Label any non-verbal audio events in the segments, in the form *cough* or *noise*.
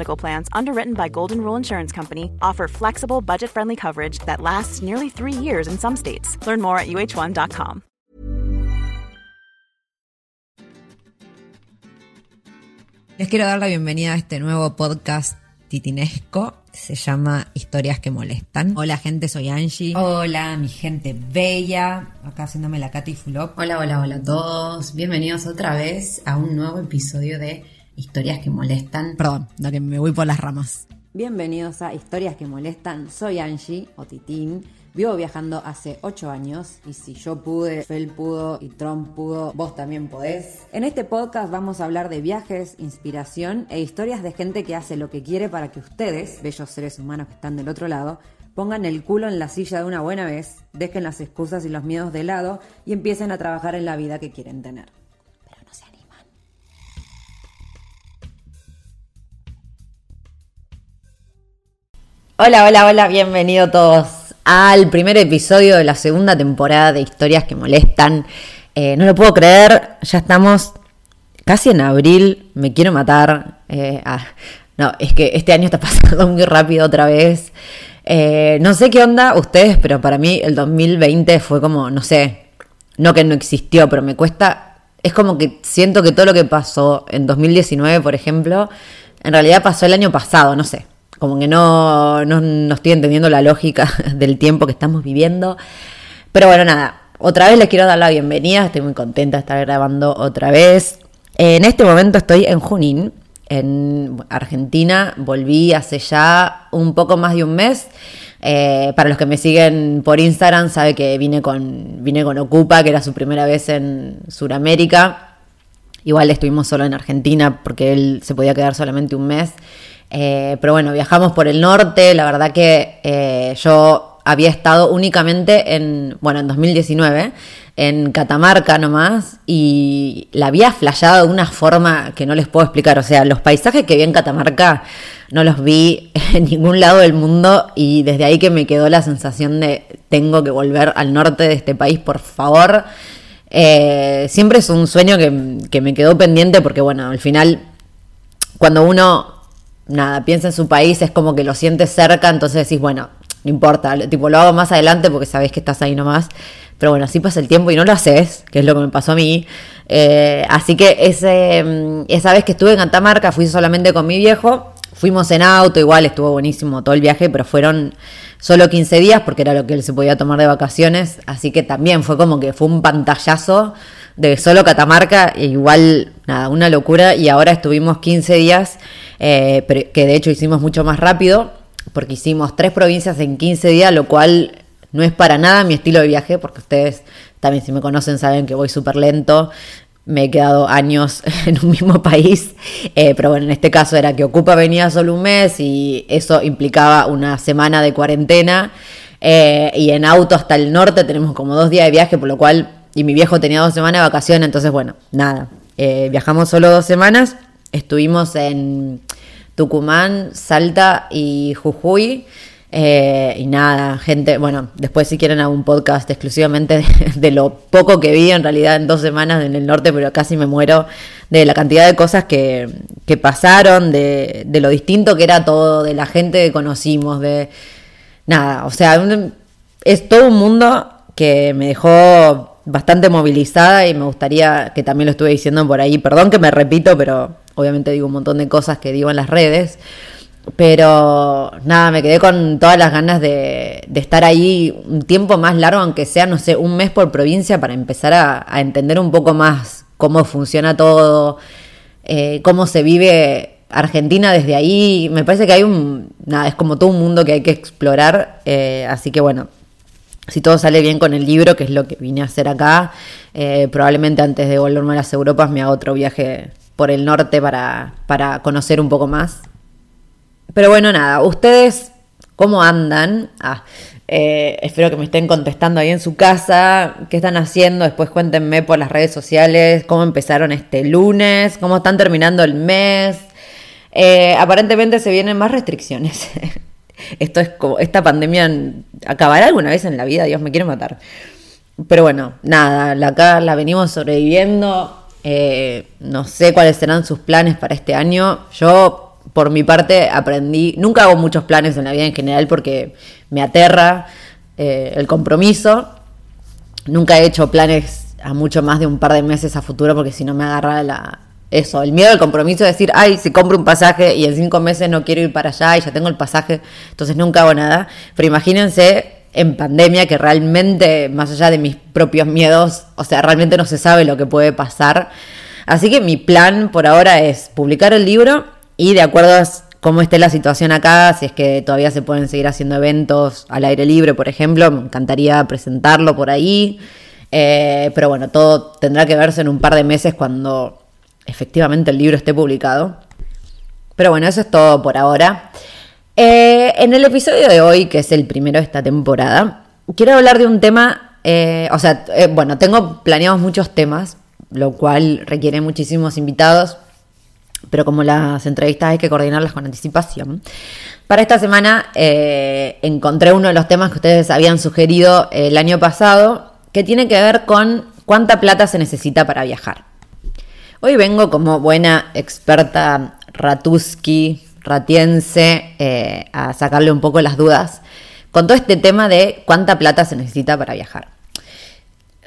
Medical Plans, underwritten by Golden Rule Insurance Company, offer flexible, budget friendly coverage that lasts nearly three years in some states. Learn more at uh1.com. Les quiero dar la bienvenida a este nuevo podcast titinesco. Se llama Historias que molestan. Hola gente, soy Angie. Hola mi gente bella. Acá haciéndome la Katy Fulop. Hola, hola, hola a todos. Bienvenidos otra vez a un nuevo episodio de Historias que molestan. Perdón, da que me voy por las ramas. Bienvenidos a Historias que molestan. Soy Angie o Titín. Vivo viajando hace 8 años y si yo pude, Fel pudo y Trump pudo, vos también podés. En este podcast vamos a hablar de viajes, inspiración e historias de gente que hace lo que quiere para que ustedes, bellos seres humanos que están del otro lado, pongan el culo en la silla de una buena vez, dejen las excusas y los miedos de lado y empiecen a trabajar en la vida que quieren tener. Hola, hola, hola, bienvenido todos al primer episodio de la segunda temporada de Historias que molestan. Eh, no lo puedo creer, ya estamos casi en abril, me quiero matar. Eh, ah, no, es que este año está *laughs* pasando muy rápido otra vez. Eh, no sé qué onda ustedes, pero para mí el 2020 fue como, no sé, no que no existió, pero me cuesta, es como que siento que todo lo que pasó en 2019, por ejemplo, en realidad pasó el año pasado, no sé, como que no, no, no estoy entendiendo la lógica *laughs* del tiempo que estamos viviendo. Pero bueno, nada, otra vez les quiero dar la bienvenida, estoy muy contenta de estar grabando otra vez. En este momento estoy en Junín, en Argentina, volví hace ya un poco más de un mes. Eh, para los que me siguen por Instagram, sabe que vine con, vine con Ocupa, que era su primera vez en Sudamérica. Igual estuvimos solo en Argentina porque él se podía quedar solamente un mes. Eh, pero bueno, viajamos por el norte. La verdad que eh, yo había estado únicamente en, bueno, en 2019, en Catamarca nomás, y la había flayado de una forma que no les puedo explicar. O sea, los paisajes que vi en Catamarca no los vi *laughs* en ningún lado del mundo, y desde ahí que me quedó la sensación de tengo que volver al norte de este país, por favor. Eh, siempre es un sueño que, que me quedó pendiente porque, bueno, al final, cuando uno nada, piensa en su país, es como que lo sientes cerca, entonces decís, bueno, no importa, tipo lo hago más adelante porque sabés que estás ahí nomás. Pero bueno, así pasa el tiempo y no lo haces, que es lo que me pasó a mí. Eh, así que ese, mm, esa vez que estuve en Catamarca fui solamente con mi viejo. Fuimos en auto, igual estuvo buenísimo todo el viaje, pero fueron solo 15 días porque era lo que él se podía tomar de vacaciones. Así que también fue como que fue un pantallazo de solo Catamarca, e igual, nada, una locura. Y ahora estuvimos 15 días, eh, que de hecho hicimos mucho más rápido, porque hicimos tres provincias en 15 días, lo cual no es para nada mi estilo de viaje, porque ustedes también si me conocen saben que voy súper lento. Me he quedado años *laughs* en un mismo país, eh, pero bueno, en este caso era que Ocupa venía solo un mes y eso implicaba una semana de cuarentena. Eh, y en auto hasta el norte tenemos como dos días de viaje, por lo cual, y mi viejo tenía dos semanas de vacaciones, entonces bueno, nada, viajamos solo dos semanas, estuvimos en Tucumán, Salta y Jujuy. Eh, y nada, gente, bueno, después si quieren hago un podcast exclusivamente de, lo poco que vi en realidad en dos semanas en el norte, pero casi me muero de la cantidad de cosas que, que pasaron, de, de, lo distinto que era todo, de la gente que conocimos, de nada, o sea, es todo un mundo que me dejó bastante movilizada y me gustaría que también lo estuve diciendo por ahí, perdón que me repito, pero obviamente digo un montón de cosas que digo en las redes. Pero nada, me quedé con todas las ganas de, estar ahí un tiempo más largo, aunque sea, no sé, un mes por provincia, para empezar a, a entender un poco más cómo funciona todo, eh, cómo se vive Argentina desde ahí. Me parece que hay un, nada, es como todo un mundo que hay que explorar. Eh, así que bueno, si todo sale bien con el libro, que es lo que vine a hacer acá, eh, probablemente antes de volverme a las Europas me haga otro viaje por el norte para, para conocer un poco más. Pero bueno, nada, ustedes, ¿cómo andan? Ah, eh, espero que me estén contestando ahí en su casa. ¿Qué están haciendo? Después cuéntenme por las redes sociales cómo empezaron este lunes, cómo están terminando el mes. Eh, aparentemente se vienen más restricciones. *laughs* Esto es como, esta pandemia acabará alguna vez en la vida, Dios me quiere matar. Pero bueno, nada, acá la venimos sobreviviendo. Eh, no sé cuáles serán sus planes para este año. Yo por mi parte aprendí, nunca hago muchos planes en la vida en general porque me aterra eh, el compromiso. Nunca he hecho planes a mucho más de un par de meses a futuro porque si no me agarra la, eso, el miedo al compromiso de decir, ay, si compro un pasaje y en cinco meses no quiero ir para allá y ya tengo el pasaje, entonces nunca hago nada. Pero imagínense en pandemia que realmente, más allá de mis propios miedos, o sea, realmente no se sabe lo que puede pasar. Así que mi plan por ahora es publicar el libro y de acuerdo a cómo esté la situación acá, si es que todavía se pueden seguir haciendo eventos al aire libre, por ejemplo, me encantaría presentarlo por ahí. Eh, pero bueno, todo tendrá que verse en un par de meses cuando efectivamente el libro esté publicado. Pero bueno, eso es todo por ahora. Eh, en el episodio de hoy, que es el primero de esta temporada, quiero hablar de un tema, eh, o sea, bueno, tengo planeados muchos temas, lo cual requiere muchísimos invitados pero como las entrevistas hay que coordinarlas con anticipación. Para esta semana eh, encontré uno de los temas que ustedes habían sugerido el año pasado, que tiene que ver con cuánta plata se necesita para viajar. Hoy vengo como buena experta ratuski, ratiense, eh, a sacarle un poco las dudas con todo este tema de cuánta plata se necesita para viajar.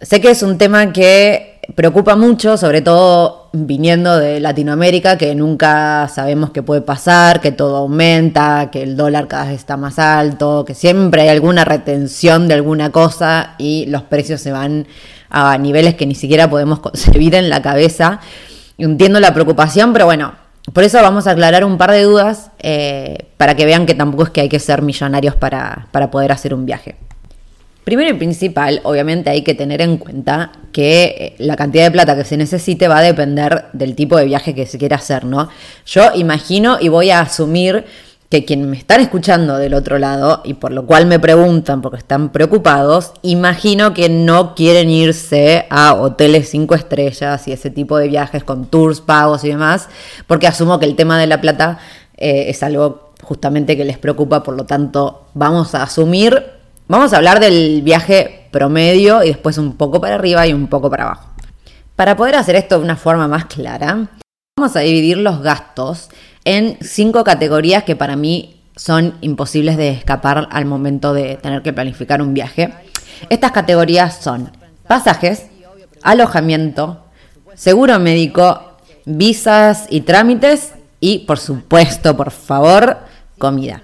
Sé que es un tema que preocupa mucho, sobre todo viniendo de Latinoamérica, que nunca sabemos qué puede pasar, que todo aumenta, que el dólar cada vez está más alto, que siempre hay alguna retención de alguna cosa y los precios se van a niveles que ni siquiera podemos concebir en la cabeza. Entiendo la preocupación, pero bueno, por eso vamos a aclarar un par de dudas eh, para que vean que tampoco es que hay que ser millonarios para, para poder hacer un viaje. Primero y principal, obviamente hay que tener en cuenta que eh, la cantidad de plata que se necesite va a depender del tipo de viaje que se quiera hacer, ¿no? Yo imagino y voy a asumir que quienes me están escuchando del otro lado y por lo cual me preguntan porque están preocupados, imagino que no quieren irse a hoteles cinco estrellas y ese tipo de viajes con tours pagos y demás, porque asumo que el tema de la plata eh, es algo justamente que les preocupa, por lo tanto vamos a asumir Vamos a hablar del viaje promedio y después un poco para arriba y un poco para abajo. Para poder hacer esto de una forma más clara, vamos a dividir los gastos en cinco categorías que para mí son imposibles de escapar al momento de tener que planificar un viaje. Estas categorías son pasajes, alojamiento, seguro médico, visas y trámites y, por supuesto, por favor, comida.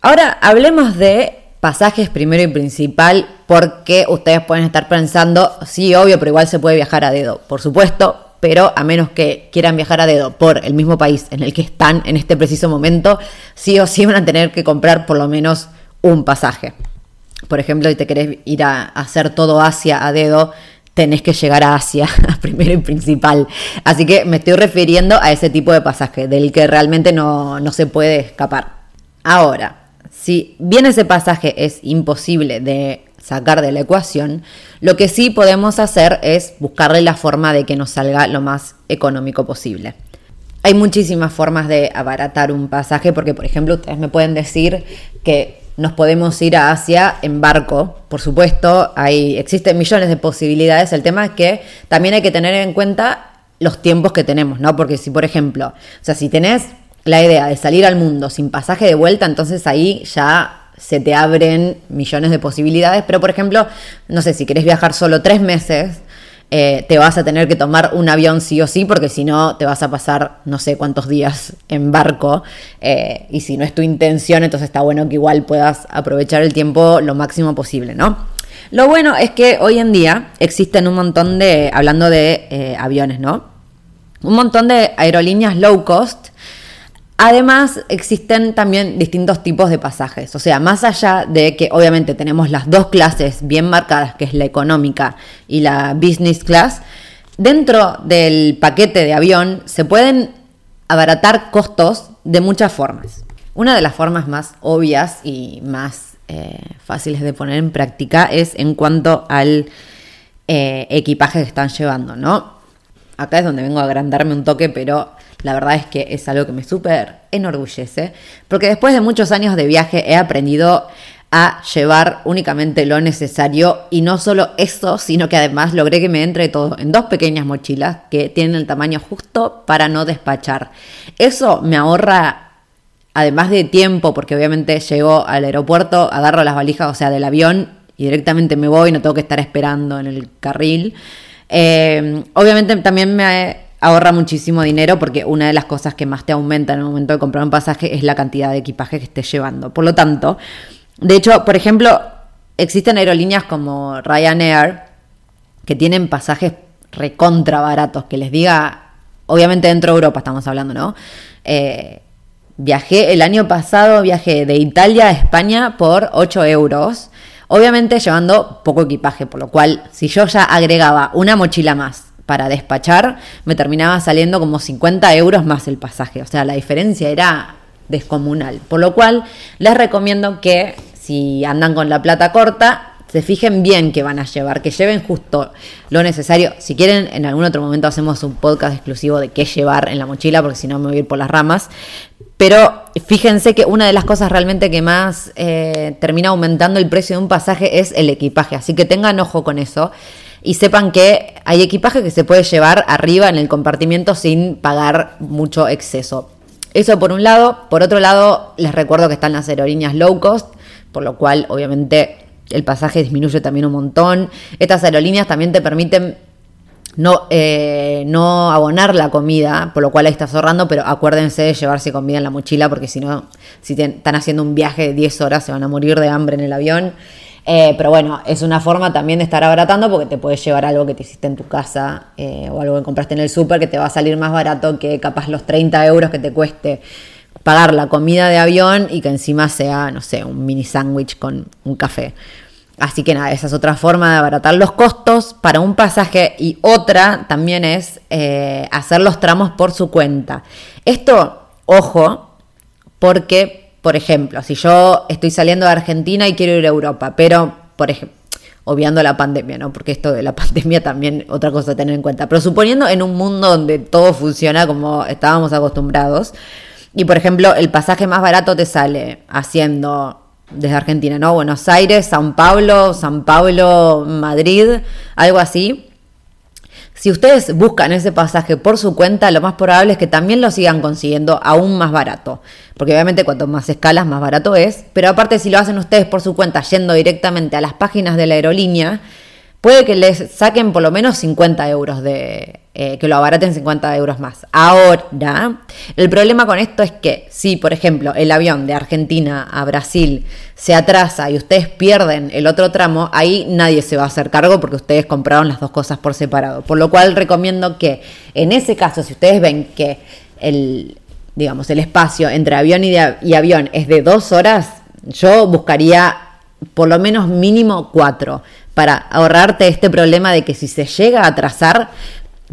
Ahora hablemos de pasajes primero y principal, porque ustedes pueden estar pensando, sí, obvio, pero igual se puede viajar a dedo, por supuesto, pero a menos que quieran viajar a dedo por el mismo país en el que están en este preciso momento, sí o sí van a tener que comprar por lo menos un pasaje. Por ejemplo, si te querés ir a hacer todo Asia a dedo, tenés que llegar a Asia *laughs* primero y principal. Así que me estoy refiriendo a ese tipo de pasaje, del que realmente no, no se puede escapar. Ahora, si bien ese pasaje es imposible de sacar de la ecuación, lo que sí podemos hacer es buscarle la forma de que nos salga lo más económico posible. Hay muchísimas formas de abaratar un pasaje porque, por ejemplo, ustedes me pueden decir que nos podemos ir a Asia en barco. Por supuesto, hay, existen millones de posibilidades. El tema es que también hay que tener en cuenta los tiempos que tenemos, ¿no? Porque si, por ejemplo, o sea, si tenés la idea de salir al mundo sin pasaje de vuelta, entonces ahí ya se te abren millones de posibilidades. Pero, por ejemplo, no sé, si querés viajar solo tres meses, eh, te vas a tener que tomar un avión sí o sí, porque si no, te vas a pasar no sé cuántos días en barco. Eh, y si no es tu intención, entonces está bueno que igual puedas aprovechar el tiempo lo máximo posible, ¿no? Lo bueno es que hoy en día existen un montón de, hablando de eh, aviones, ¿no? Un montón de aerolíneas low cost Además, existen también distintos tipos de pasajes. O sea, más allá de que obviamente tenemos las dos clases bien marcadas, que es la económica y la business class, dentro del paquete de avión se pueden abaratar costos de muchas formas. Una de las formas más obvias y más eh, fáciles de poner en práctica es en cuanto al eh, equipaje que están llevando, ¿no? Acá es donde vengo a agrandarme un toque, pero la verdad es que es algo que me súper enorgullece, porque después de muchos años de viaje he aprendido a llevar únicamente lo necesario y no solo eso, sino que además logré que me entre todo en dos pequeñas mochilas que tienen el tamaño justo para no despachar. Eso me ahorra, además de tiempo, porque obviamente llego al aeropuerto, agarro las valijas, o sea, del avión y directamente me voy, no tengo que estar esperando en el carril. Eh, obviamente también me ahorra muchísimo dinero porque una de las cosas que más te aumenta en el momento de comprar un pasaje es la cantidad de equipaje que estés llevando. Por lo tanto, de hecho, por ejemplo, existen aerolíneas como Ryanair que tienen pasajes recontra baratos, que les diga, obviamente dentro de Europa estamos hablando, ¿no? Eh, viajé el año pasado, viajé de Italia a España por 8 euros Obviamente llevando poco equipaje, por lo cual si yo ya agregaba una mochila más para despachar, me terminaba saliendo como 50 euros más el pasaje. O sea, la diferencia era descomunal. Por lo cual les recomiendo que si andan con la plata corta, se fijen bien que van a llevar, que lleven justo lo necesario. Si quieren, en algún otro momento hacemos un podcast exclusivo de qué llevar en la mochila, porque si no me voy a ir por las ramas. Pero fíjense que una de las cosas realmente que más eh, termina aumentando el precio de un pasaje es el equipaje. Así que tengan ojo con eso y sepan que hay equipaje que se puede llevar arriba en el compartimiento sin pagar mucho exceso. Eso por un lado. Por otro lado, les recuerdo que están las aerolíneas low cost, por lo cual obviamente el pasaje disminuye también un montón. Estas aerolíneas también te permiten no, eh, no abonar la comida, por lo cual ahí estás ahorrando, pero acuérdense de llevarse comida en la mochila, porque si no, si están haciendo un viaje de 10 horas, se van a morir de hambre en el avión. Eh, pero bueno, es una forma también de estar abaratando porque te puedes llevar algo que te hiciste en tu casa eh, o algo que compraste en el súper que te va a salir más barato que capaz los 30 euros que te cueste pagar la comida de avión y que encima sea, no sé, un mini sándwich con un café. Así que nada, esa es otra forma de abaratar los costos para un pasaje y otra también es eh, hacer los tramos por su cuenta. Esto, ojo, porque, por ejemplo, si yo estoy saliendo de Argentina y quiero ir a Europa, pero, por ejemplo, obviando la pandemia, ¿no? Porque esto de la *laughs* pandemia también otra cosa a tener en cuenta. Pero suponiendo en un mundo donde todo funciona como estábamos acostumbrados, y por ejemplo, el pasaje más barato te sale haciendo desde Argentina, ¿no? Buenos Aires, San Pablo, San Pablo, Madrid, algo así. Si ustedes buscan ese pasaje por su cuenta, lo más probable es que también lo sigan consiguiendo aún más barato. Porque obviamente cuanto más escalas, más barato es. Pero aparte, si lo hacen ustedes por su cuenta, yendo directamente a las páginas de la aerolínea, puede que les saquen por lo menos 50 euros de, eh, que lo abaraten 50 euros más. Ahora, el problema con esto es que si, por ejemplo, el avión de Argentina a Brasil se atrasa y ustedes pierden el otro tramo, ahí nadie se va a hacer cargo porque ustedes compraron las dos cosas por separado. Por lo cual recomiendo que en ese caso, si ustedes ven que el, digamos, el espacio entre avión y, y avión es de dos horas, yo buscaría por lo menos mínimo cuatro para ahorrarte este problema de que si se llega a atrasar,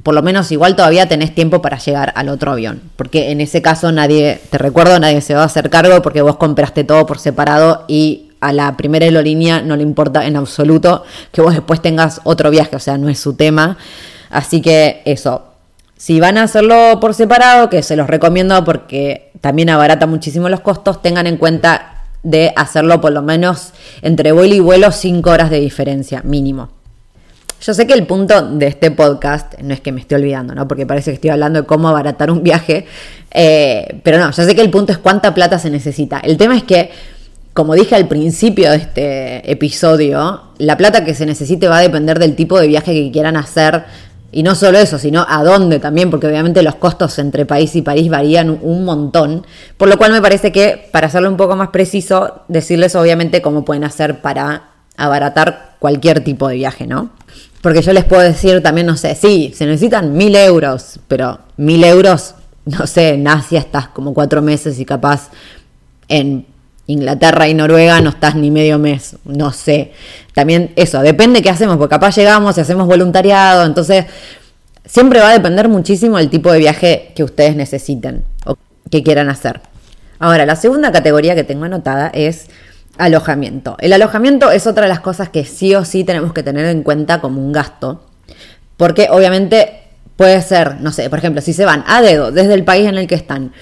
por lo menos igual todavía tenés tiempo para llegar al otro avión. Porque en ese caso nadie, te recuerdo, nadie se va a hacer cargo porque vos compraste todo por separado y a la primera aerolínea no le importa en absoluto que vos después tengas otro viaje, o sea, no es su tema. Así que eso, si van a hacerlo por separado, que se los recomiendo porque también abarata muchísimo los costos, tengan en cuenta de hacerlo por lo menos entre vuelo y vuelo 5 horas de diferencia, mínimo. Yo sé que el punto de este podcast, no es que me esté olvidando, ¿no? Porque parece que estoy hablando de cómo abaratar un viaje, eh, pero no, yo sé que el punto es cuánta plata se necesita. El tema es que, como dije al principio de este episodio, la plata que se necesite va a depender del tipo de viaje que quieran hacer, y no solo eso, sino a dónde también, porque obviamente los costos entre país y país varían un montón. Por lo cual me parece que, para hacerlo un poco más preciso, decirles obviamente cómo pueden hacer para abaratar cualquier tipo de viaje, ¿no? Porque yo les puedo decir también, no sé, sí, se necesitan mil euros, pero mil euros no sé, en Asia estás como cuatro meses y capaz en Inglaterra y Noruega no estás ni medio mes, no sé. También eso, depende qué hacemos, porque capaz llegamos y hacemos voluntariado, entonces siempre va a depender muchísimo del tipo de viaje que ustedes necesiten o que quieran hacer. Ahora, la segunda categoría que tengo anotada es alojamiento. El alojamiento es otra de las cosas que sí o sí tenemos que tener en cuenta como un gasto, porque obviamente puede ser, no sé, por ejemplo, si se van a dedo desde el país en el que están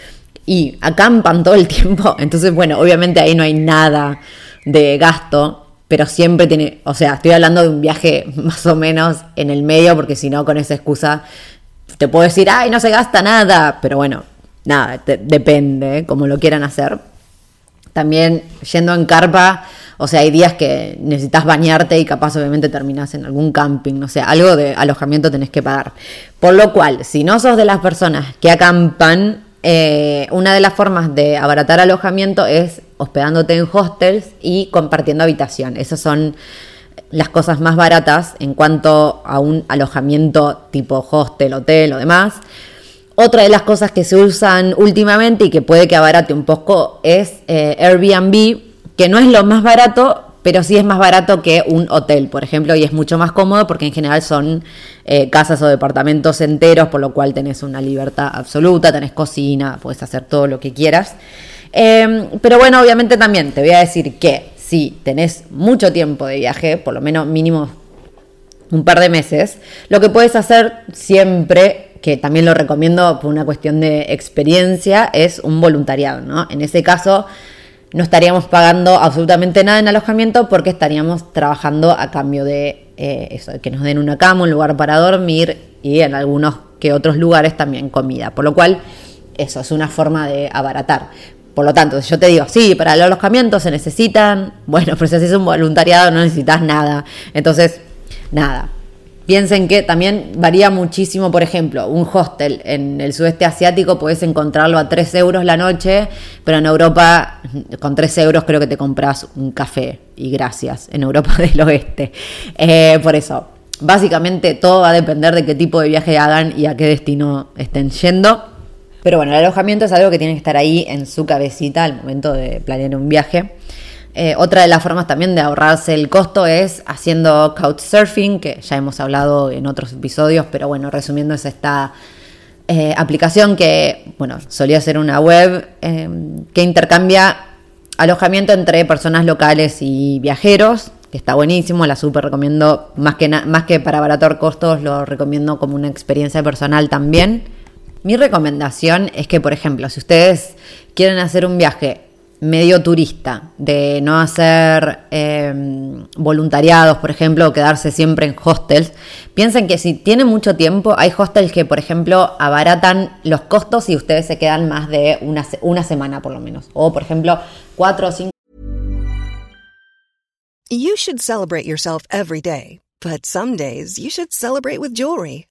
y acampan todo el tiempo, *laughs* entonces bueno, obviamente ahí no hay nada de gasto, pero siempre tiene, o sea, estoy hablando de un viaje *laughs* más o menos en el medio, porque si no, con esa excusa te puedo decir, ay, no se gasta nada, pero bueno, nada, depende, ¿eh? como lo quieran hacer. También yendo en carpa, o sea, hay días que necesitas bañarte y capaz obviamente terminas en algún camping, no sé, algo de alojamiento tenés que pagar. Por lo cual, si no sos de las personas que acampan, eh, una de las formas de abaratar alojamiento es hospedándote en hostels y compartiendo habitación. Esas son las cosas más baratas en cuanto a un alojamiento tipo hostel, hotel o demás. Otra de las cosas que se usan últimamente y que puede que abarate un poco es eh, Airbnb, que no es lo más barato, pero sí es más barato que un hotel, por ejemplo, y es mucho más cómodo porque en general son eh, casas o departamentos enteros, por lo cual tenés una libertad absoluta, tenés cocina, puedes hacer todo lo que quieras. Em, pero bueno, obviamente también te voy a decir que si tenés mucho tiempo de viaje, por lo menos mínimo un par de meses, lo que puedes hacer siempre, que también lo recomiendo por una cuestión de experiencia, es un voluntariado, ¿no? En ese caso no estaríamos pagando absolutamente nada en alojamiento porque estaríamos trabajando a cambio de eh, eso, que nos den una cama, un lugar para dormir y en algunos que otros lugares también comida. Por lo cual, eso es una forma de abaratar. Por lo tanto, yo te digo, sí, para el alojamiento se necesitan, *laughs* bueno, pero si haces un voluntariado no necesitas nada. Entonces, nada, Piensen que también varía muchísimo, por ejemplo, un hostel en el sudeste asiático puedes encontrarlo a 3 euros la noche, pero en Europa con 3 euros creo que te compras un café y gracias, en Europa *laughs* del oeste. Eh, por eso, básicamente todo va a depender de qué tipo de viaje hagan y a qué destino estén yendo. Pero bueno, el alojamiento es algo que tiene que estar ahí en su cabecita al momento de planear un viaje. Eh, otra de las formas también de ahorrarse el costo es haciendo couchsurfing, que ya hemos hablado en otros episodios, pero bueno, resumiendo es esta eh, aplicación que, bueno, solía ser una web em, que intercambia alojamiento entre personas locales y viajeros, que está buenísimo, la súper recomiendo, más que, más que para abaratar costos, lo recomiendo como una experiencia personal también. Mi recomendación es que, por ejemplo, si ustedes quieren hacer un viaje medio turista, de no hacer em, voluntariados, por ejemplo, o quedarse siempre en hostels, piensen que si tienen mucho tiempo, hay hostels que, por ejemplo, abaratan los costos y ustedes se quedan más de una, una semana por lo menos. O, por ejemplo, cuatro o cinco. You should celebrate yourself every day, but some days you should celebrate with jewelry.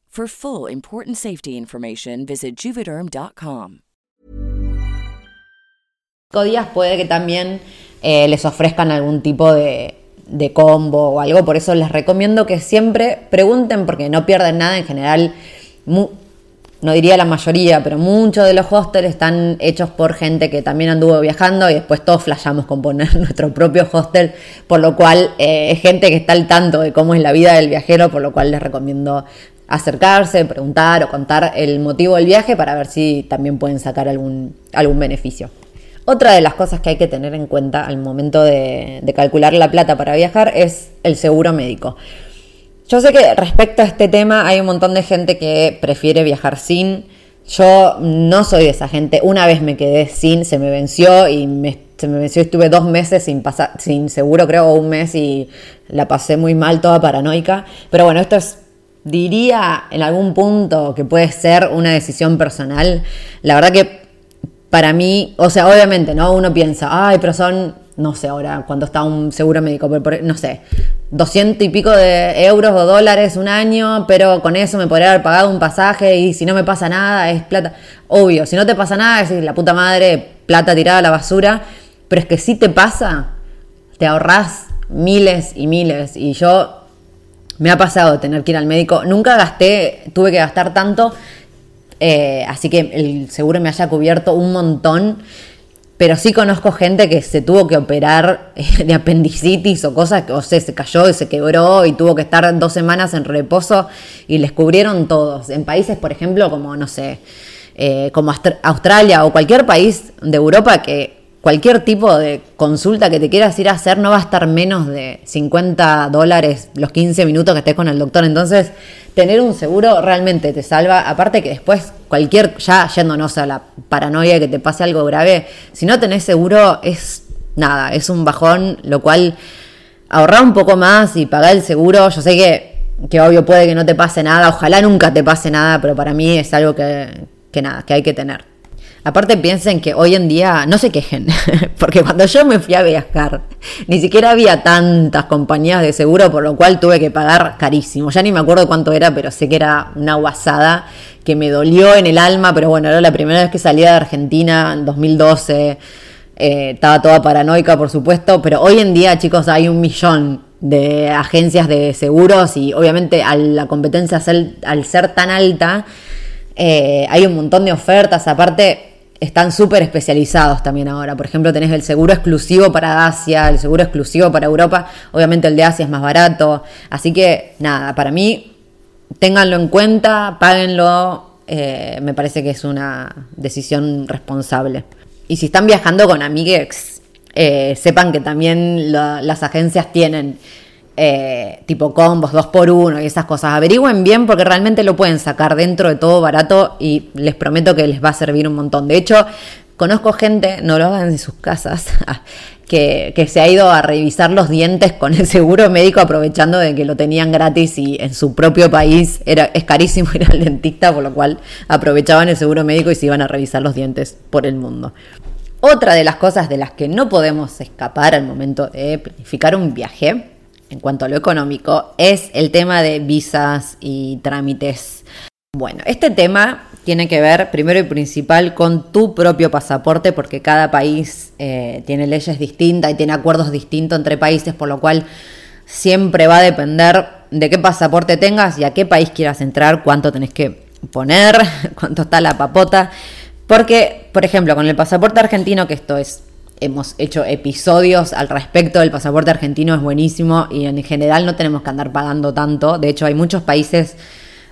For full important safety information, visit juvederm.com. días puede que también eh, les ofrezcan algún tipo de, combo o algo, por eso les recomiendo que siempre pregunten porque no pierden nada en general. no diría la mayoría, pero muchos de los hostels están hechos por gente que también anduvo viajando y después todos flashamos con poner *laughs* nuestro propio hostel, por lo cual eh, es gente que está al tanto de cómo es la vida del viajero, por lo cual les recomiendo acercarse, preguntar o contar el motivo del viaje para ver si también pueden sacar algún, algún beneficio. Otra de las cosas que hay que tener en cuenta al momento de, calcular la plata para viajar es el seguro médico. Yo sé que respecto a este tema hay un montón de gente que prefiere viajar sin. Yo no soy de esa gente. Una vez me quedé sin, se me venció y me, se me venció. Estuve dos meses sin, pasar, sin seguro, creo, o un mes y la pasé muy mal, toda paranoica. Pero bueno, esto es, diría en algún punto que puede ser una decisión personal. La verdad que para mí, o sea, obviamente, ¿no? Uno piensa, ay, pero son, no sé ahora, cuando está un seguro médico, pero no sé, 200 y pico de euros o dólares un año, pero con eso me podría haber pagado un pasaje y si no me pasa nada es plata. Obvio, si no te pasa nada es la puta madre, plata tirada a la basura, pero es que si te pasa, te ahorrás miles y miles. Y yo me ha pasado tener que ir al médico. Nunca gasté, tuve que gastar tanto, eh, así que el seguro me haya cubierto un montón. Pero sí conozco gente que se tuvo que operar eh, de apendicitis o cosas que, o sea, se cayó y se quebró y tuvo que estar dos semanas en reposo y les cubrieron todos. En países, por ejemplo, como, no sé, eh, como Aust- Australia o cualquier país de Europa que cualquier tipo de consulta que te quieras ir a hacer no va a estar menos de 50 dólares los 15 minutos que estés con el doctor. Entonces, tener un seguro realmente te salva. Aparte que después, cualquier, ya yéndonos a la paranoia de que te pase algo grave, si no tenés seguro es nada, es un bajón, lo cual ahorrar un poco más y pagar el seguro. Yo sé que, que obvio puede que no te pase nada, ojalá nunca te pase nada, pero para mí es algo que, que nada, que hay que tener. Aparte piensen que hoy en día, no se quejen, *laughs* porque cuando yo me fui a viajar, ni siquiera había tantas compañías de seguro, por lo cual tuve que pagar carísimo. Ya ni me acuerdo cuánto era, pero sé que era una guasada que me dolió en el alma, pero bueno, era la primera vez que salía de Argentina en 2012. Eh, estaba toda paranoica, por supuesto, pero hoy en día, chicos, hay un millón de agencias de seguros y obviamente la competencia al ser tan alta, eh, hay un montón de ofertas. Aparte, están súper especializados también ahora. Por ejemplo, tenés el seguro exclusivo para Asia, el seguro exclusivo para Europa. Obviamente el de Asia es más barato. Así que, nada, para mí, ténganlo en cuenta, páguenlo. eh, me parece que es una decisión responsable. Y si están viajando con amigues, eh, sepan que también la- las agencias tienen eh, tipo combos, dos por uno y esas cosas. Averigüen bien porque realmente lo pueden sacar dentro de todo barato y les prometo que les va a servir un montón. De hecho, conozco gente, no lo hagan en sus casas, *laughs* que, que se ha ido a revisar los dientes con el seguro médico aprovechando de que lo tenían gratis y en su propio país era, es carísimo *laughs* ir al dentista, por lo cual aprovechaban el seguro médico y se iban a revisar los dientes por el mundo. Otra de las cosas de las que no podemos escapar al momento de planificar un viaje, en cuanto a lo económico, es el tema de visas y trámites. Bueno, este tema tiene que ver primero y principal con tu propio pasaporte, porque cada país eh, tiene leyes distintas y tiene acuerdos distintos entre países, por lo cual siempre va a depender de qué pasaporte tengas y a qué país quieras entrar, cuánto tenés que poner, *laughs* cuánto está la papota. Porque, por ejemplo, con el pasaporte argentino, que esto es, hemos hecho episodios al respecto, el pasaporte argentino es buenísimo y en general no tenemos que andar pagando tanto. De hecho, hay muchos países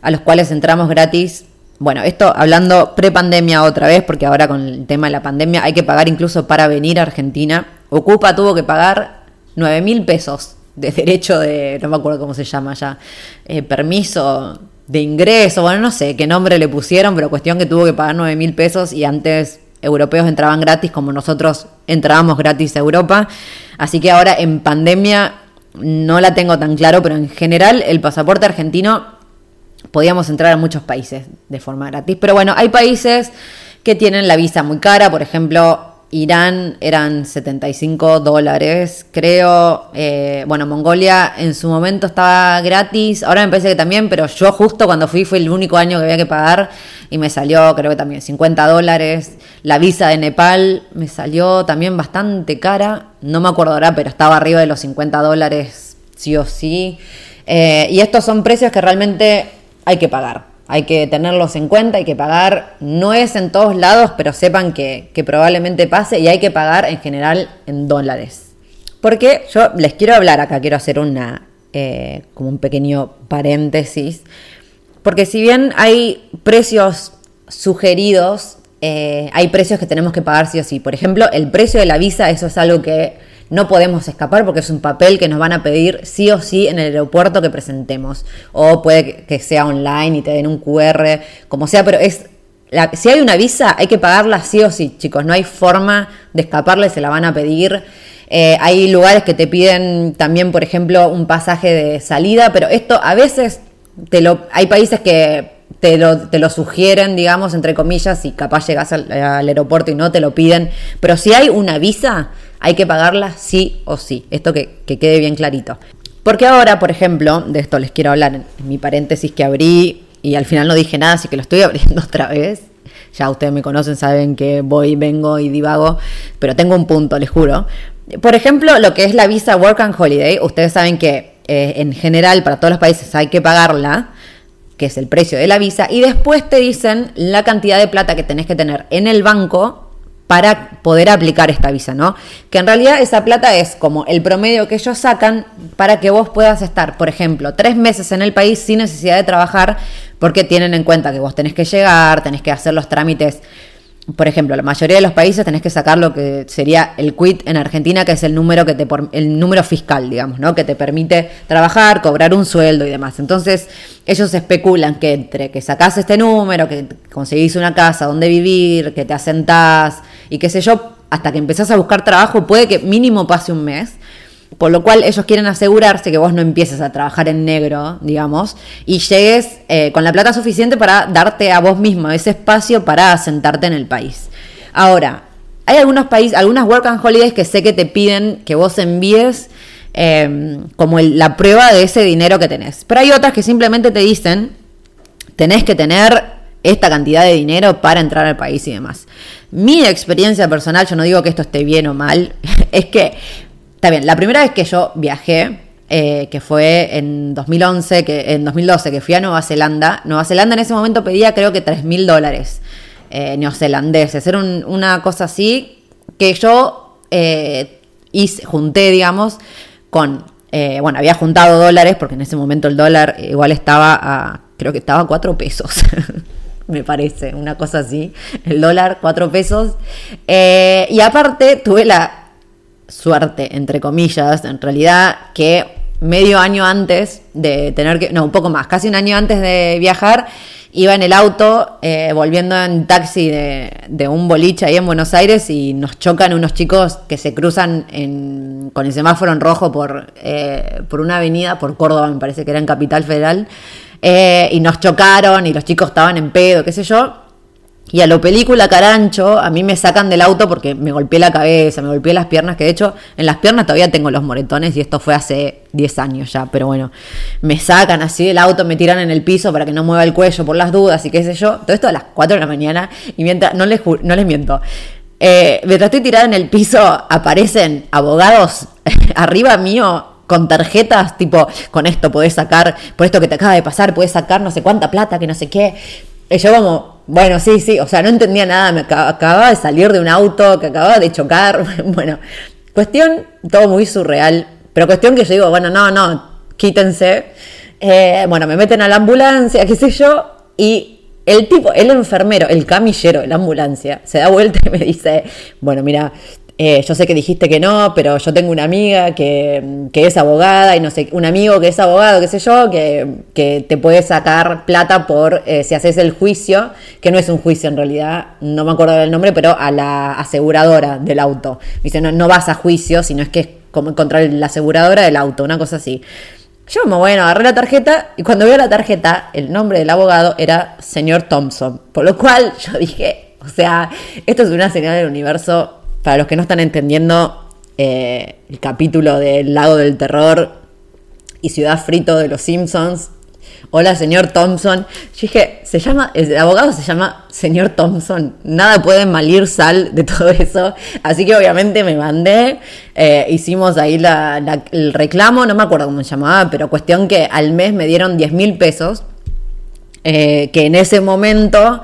a los cuales entramos gratis. Bueno, esto hablando pre-pandemia otra vez, porque ahora con el tema de la pandemia hay que pagar incluso para venir a Argentina. Ocupa tuvo que pagar 9 mil pesos de derecho de, no me acuerdo cómo se llama ya, eh, permiso de ingreso, bueno, no sé qué nombre le pusieron, pero cuestión que tuvo que pagar 9 mil pesos y antes europeos entraban gratis como nosotros entrábamos gratis a Europa. Así que ahora en pandemia no la tengo tan claro, pero en general el pasaporte argentino podíamos entrar a muchos países de forma gratis. Pero bueno, hay países que tienen la visa muy cara, por ejemplo, Irán eran 75 dólares, creo. Eh, bueno, Mongolia en su momento estaba gratis, ahora me parece que también, pero yo justo cuando fui fue el único año que había que pagar y me salió, creo que también 50 dólares. La visa de Nepal me salió también bastante cara, no me acuerdo ahora, pero estaba arriba de los 50 dólares, sí o sí. Eh, y estos son precios que realmente hay que pagar. Hay que tenerlos en cuenta, hay que pagar, no es en todos lados, pero sepan que, probablemente pase y hay que pagar en general en dólares. Porque yo les quiero hablar acá, quiero hacer una, eh, como un pequeño paréntesis, porque si bien hay precios sugeridos, eh, hay precios que tenemos que pagar sí o sí. Por ejemplo, el precio de la visa, eso es algo que no podemos escapar porque es un papel que nos van a pedir sí o sí en el aeropuerto que presentemos. O puede que sea online y te den un QR, como sea, pero es si hay una visa, hay que pagarla sí o sí, chicos. No hay forma de escaparle, se la van a pedir. Eh, hay lugares que te piden también, por ejemplo, un pasaje de salida, pero esto a veces te lo, hay países que te lo, te lo sugieren, digamos, entre comillas, y capaz llegas al, aeropuerto y no te lo piden. Pero si hay una visa, hay que pagarla sí o sí. Esto que, quede bien clarito. Porque ahora, por ejemplo, de esto les quiero hablar en, mi paréntesis que abrí y al final no dije nada, así que lo estoy *laughs* abriendo otra vez. Ya ustedes me conocen, saben que voy, vengo y divago, pero tengo un punto, les juro. Por ejemplo, lo que es la visa Work and Holiday, ustedes saben que eh, en general para todos los países hay que pagarla, que es el precio de la visa, y después te dicen la cantidad de plata que tenés que tener en el banco para poder aplicar esta visa, ¿no? Que en realidad esa plata es como el promedio que ellos sacan para que vos puedas estar, por ejemplo, tres meses en el país sin necesidad de trabajar, porque tienen en cuenta que vos tenés que llegar, tenés que hacer los trámites por ejemplo, la mayoría de los países tenés que sacar lo que sería el quit en Argentina, que es el número que te el número fiscal, digamos, ¿no? Que te permite trabajar, cobrar un sueldo y demás. Entonces, ellos especulan que entre que sacás este número, que conseguís una casa donde vivir, que te asentás y qué sé yo, hasta que empezás a buscar trabajo, puede que mínimo pase un mes. Por lo cual ellos quieren asegurarse que vos no empieces a trabajar en negro, digamos, y llegues eh, con la plata suficiente para darte a vos mismo ese espacio para asentarte en el país. Ahora, hay algunos países, algunas work and holidays que sé que te piden que vos envíes em, como la prueba de ese dinero que tenés. Pero hay otras que simplemente te dicen, tenés que tener esta cantidad de dinero para entrar al país y demás. Mi experiencia personal, yo no digo que esto esté bien o mal, *laughs* es que Está bien, la primera vez que yo viajé, eh, que fue en 2011, que, en 2012, que fui a Nueva Zelanda, Nueva Zelanda en ese momento pedía creo que 3 mil dólares eh, neozelandeses. Era una cosa así que yo eh, hice, junté, digamos, con, eh, bueno, había juntado dólares, porque en ese momento el dólar igual estaba a, creo que estaba a 4 pesos. *laughs* me parece, una cosa así. El dólar, 4 pesos. y aparte tuve la suerte, entre comillas, en realidad, que medio año antes de tener que, no, un poco más, casi un año antes de viajar, iba en el auto eh, volviendo en taxi de, un boliche ahí en Buenos Aires y nos chocan unos chicos que se cruzan con el semáforo en rojo por, eh, por una avenida, por Córdoba, me parece que era en Capital Federal, eh, y nos chocaron y los chicos estaban en pedo, qué sé yo. Y a lo película Carancho, a mí me sacan del auto porque me golpeé la cabeza, me golpeé las piernas, que de hecho en las piernas todavía tengo los moretones y esto fue hace 10 años ya, pero bueno, me sacan así del auto, me tiran en el piso para que no mueva el cuello por las dudas y qué sé yo. Todo esto a las 4 de la mañana y mientras, no les, no les miento, eh, mientras estoy tirada en el piso aparecen abogados *laughs* arriba mío con tarjetas, tipo, con esto podés sacar, por esto que te acaba de pasar, podés sacar no sé cuánta plata, que no sé qué. Y yo como, bueno, sí, sí, o sea, no entendía nada, me acababa de salir de un auto, que acababa de chocar, *laughs* bueno, cuestión, todo muy surreal, pero cuestión que yo digo, bueno, no, no, quítense. Eh, bueno, me meten a la ambulancia, qué sé yo, y el tipo, el enfermero, el camillero de la ambulancia, se da vuelta y me dice, bueno, mira, eh, yo sé que dijiste que no, pero yo tengo una amiga que, es abogada y no sé, un amigo que es abogado, qué sé yo, que, te puede sacar plata por eh, si haces el juicio, que no es un juicio en realidad, no me acuerdo del nombre, pero a la aseguradora del auto. Me dice, no, no vas a juicio, sino es que es como encontrar la aseguradora del auto, una cosa así. Yo bueno, agarré la tarjeta y cuando veo la tarjeta, el nombre del abogado era señor Thompson. Por lo cual yo dije, o sea, esto es una señal del universo para los que no están entendiendo eh, el capítulo del Lago del Terror y Ciudad Frito de los Simpsons, hola señor Thompson, yo dije, se llama, el abogado se llama señor Thompson, nada puede malir sal de todo eso, así que obviamente me mandé, eh, hicimos ahí el reclamo, no me acuerdo cómo se llamaba, pero cuestión que al mes me dieron 10 mil pesos, eh, que en ese momento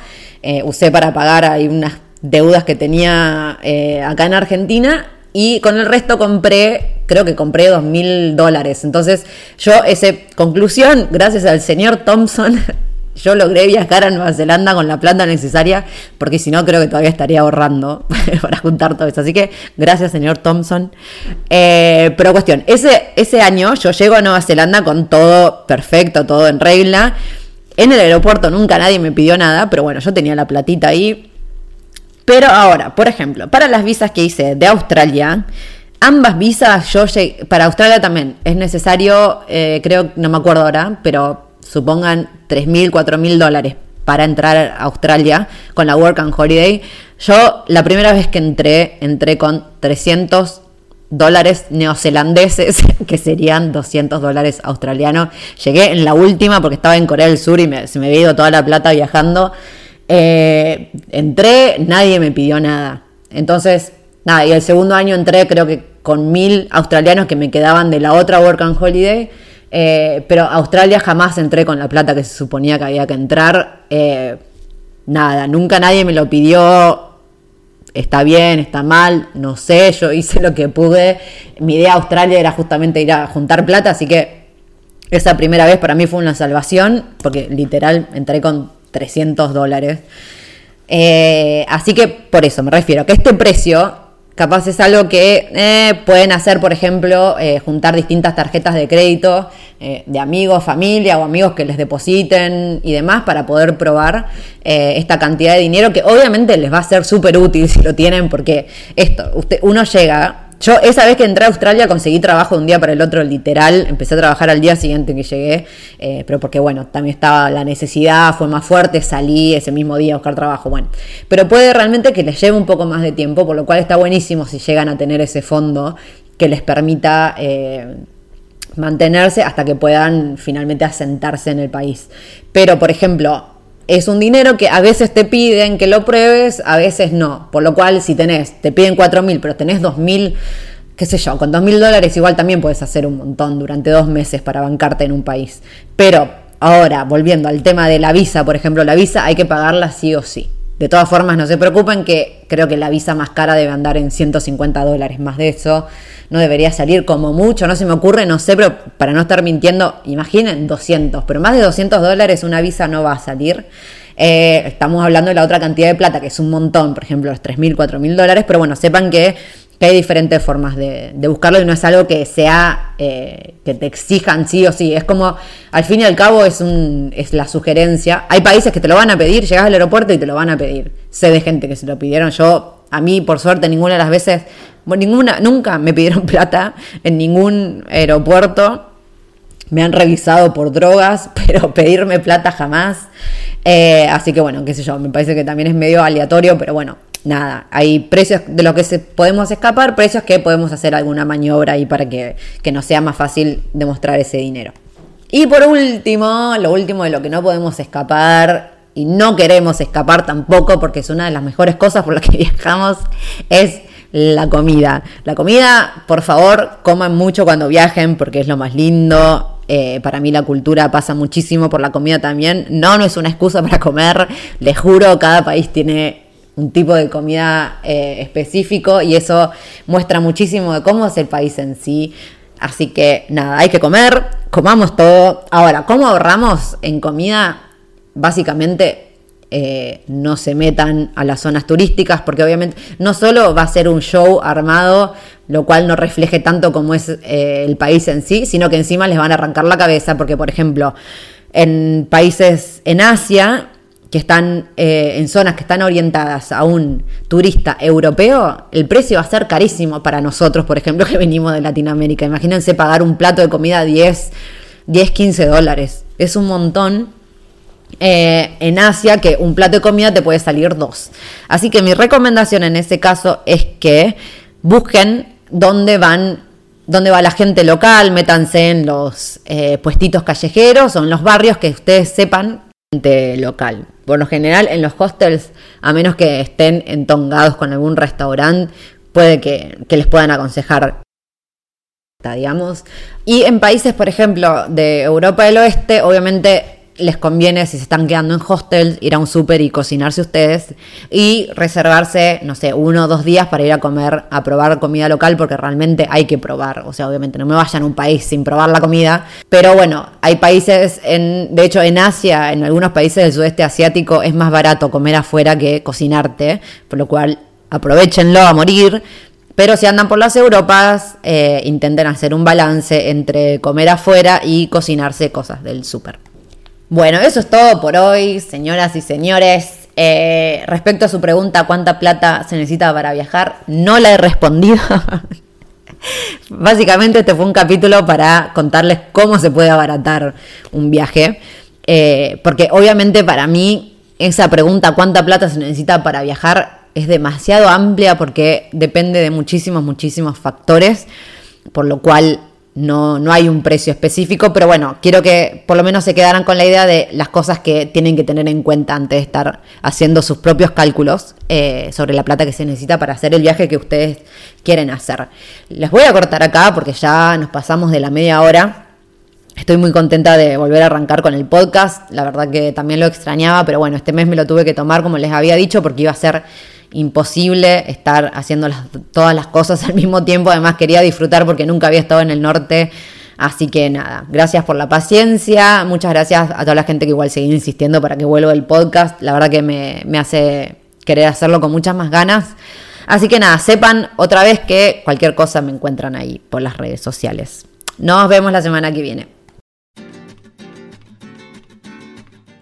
usé para pagar ahí unas deudas que tenía eh, acá en Argentina y con el resto compré, creo que compré dos mil dólares. Entonces yo, esa conclusión, gracias al señor Thompson, *laughs* yo logré viajar a Nueva Zelanda con la plata necesaria, porque si no creo que todavía estaría ahorrando *laughs* para juntar todo eso. Así que gracias, señor Thompson. Eh, pero cuestión, ese, ese año yo llego a Nueva Zelanda con todo perfecto, todo en regla. En el aeropuerto nunca nadie me pidió nada, pero bueno, yo tenía la platita ahí pero ahora, por ejemplo, para las visas que hice de Australia, ambas visas, yo llegué, para Australia también es necesario, eh, creo, no me acuerdo ahora, pero supongan 3.000, 4.000 dólares para entrar a Australia con la Work and Holiday. Yo la primera vez que entré, entré con 300 dólares neozelandeses, *laughs* que serían 200 dólares australianos. Llegué en la última porque estaba en Corea del Sur y se me había ido toda la plata viajando. Eh, entré, nadie me pidió nada. Entonces, nada, y el segundo año entré creo que con mil australianos que me quedaban de la otra Work and Holiday. Eh, pero Australia jamás entré con la plata que se suponía que había que entrar. Eh, nada, nunca nadie me lo pidió. Está bien, está mal, no sé, yo hice lo que pude. Mi idea a Australia era justamente ir a juntar plata, así que esa primera vez para mí fue una salvación, porque literal entré con 300 dólares. Eh, así que por eso me refiero, que este precio capaz es algo que eh, pueden hacer, por ejemplo, eh, juntar distintas tarjetas de crédito de amigos, familia o amigos que les depositen y demás para poder probar esta cantidad de dinero que obviamente les va a ser súper útil si lo tienen porque esto, uno llega yo esa vez que entré a Australia conseguí trabajo de un día para el otro, literal. Empecé a trabajar al día siguiente que llegué, eh, pero porque bueno, también estaba la necesidad, fue más fuerte, salí ese mismo día a buscar trabajo, bueno. Pero puede realmente que les lleve un poco más de tiempo, por lo cual está buenísimo si llegan a tener ese fondo que les permita... Eh, mantenerse hasta que puedan finalmente asentarse en el país. Pero, por ejemplo, es un dinero que a veces te piden que lo pruebes, a veces no. Por lo cual, si tenés, te piden 4 mil, pero tenés 2 mil, qué sé yo, con 2 mil dólares igual también puedes hacer un montón durante dos meses para bancarte en un país. Pero ahora, volviendo al tema de la visa, por ejemplo, la visa hay que pagarla sí o sí. De todas formas, no se preocupen que creo que la visa más cara debe andar en 150 dólares, más de eso. No debería salir como mucho, no se me ocurre, no sé, pero para no estar mintiendo, imaginen 200, pero más de 200 dólares una visa no va a salir. Eh, estamos hablando de la otra cantidad de plata, que es un montón, por ejemplo, los 3.000, 4.000 dólares, pero bueno, sepan que que hay diferentes formas de, buscarlo y no es algo que sea eh, que te exijan sí o sí. Es como, al fin y al cabo, es, un, es la sugerencia. Hay países que te lo van a pedir, llegas al aeropuerto y te lo van a pedir. Sé de gente que se lo pidieron. Yo, a mí, por suerte, ninguna de las veces, ninguna, nunca me pidieron *laughs* plata en ningún aeropuerto. Me han revisado por drogas, *laughs* pero pedirme plata jamás. Eh, así que bueno, qué sé yo, me parece que también es medio aleatorio, pero bueno, nada, hay precios de los que se, podemos escapar, precios que podemos hacer alguna maniobra ahí para que, que nos sea más fácil demostrar ese dinero. Y por último, lo último de lo que no podemos escapar y no queremos escapar tampoco porque es una de las mejores cosas por las que *laughs* viajamos, es la comida. La comida, por favor, coman mucho cuando viajen porque es lo más lindo. Eh, para mí la cultura pasa muchísimo por la comida también. No, no es una excusa para comer. Les juro, cada país tiene un tipo de comida eh, específico y eso muestra muchísimo de cómo es el país en sí. Así que nada, hay que comer, comamos todo. Ahora, ¿cómo ahorramos en comida? Básicamente eh, no se metan a las zonas turísticas porque obviamente no solo va a ser un show armado, lo cual no refleje tanto como es eh, el país en sí, sino que encima les van a arrancar la cabeza porque, por ejemplo, en países en Asia que están eh, en zonas que están orientadas a un turista europeo, el precio va a ser carísimo para nosotros, por ejemplo, *laughs* que venimos de Latinoamérica. Imagínense pagar un plato de comida 10, 10 15 dólares. Es un montón. Eh, en Asia que un plato de comida te puede salir dos. Así que mi recomendación en ese caso es que busquen dónde van dónde va la gente local, métanse en los eh, puestitos callejeros o en los barrios que ustedes sepan local. Por lo general, en los hostels, a menos que estén entongados con algún restaurante, puede que, que les puedan aconsejar digamos. Y en países, por ejemplo, de Europa del Oeste, obviamente les conviene, si se están quedando en hostels, ir a un súper y cocinarse ustedes y reservarse, no sé, uno o dos días para ir a comer, a probar comida local, porque realmente hay que probar. O sea, obviamente no me vayan a un país sin probar la comida. Pero bueno, hay países, en, de hecho en Asia, en algunos países del sudeste asiático, es más barato comer afuera que cocinarte, por lo cual aprovechenlo a morir. Pero si andan por las Europas, eh, intenten hacer un balance entre comer afuera y cocinarse cosas del súper. Bueno, eso es todo por hoy, señoras y señores. Eh, respecto a su pregunta, ¿cuánta plata se necesita para viajar? No la he respondido. *laughs* Básicamente este fue un capítulo para contarles cómo se puede abaratar un viaje. Eh, porque obviamente para mí esa pregunta, ¿cuánta plata se necesita para viajar? Es demasiado amplia porque depende de muchísimos, muchísimos factores. Por lo cual no, no hay un precio específico, pero bueno, quiero que por lo menos se quedaran con la idea de las cosas que tienen que tener en cuenta antes de estar haciendo sus propios cálculos eh, sobre la plata que se necesita para hacer el viaje que ustedes quieren hacer. Les voy a cortar acá porque ya nos pasamos de la media hora. Estoy muy contenta de volver a arrancar con el podcast. La verdad que también lo extrañaba, pero bueno, este mes me lo tuve que tomar como les había dicho porque iba a ser imposible estar haciendo todas las cosas al mismo tiempo. Además quería disfrutar porque nunca había estado en el norte. Así que nada, gracias por la paciencia. Muchas gracias a toda la gente que igual sigue insistiendo para que vuelva el podcast. La verdad que me, me hace querer hacerlo con muchas más ganas. Así que nada, sepan otra vez que cualquier cosa me encuentran ahí por las redes sociales. Nos vemos la semana que viene.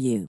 you.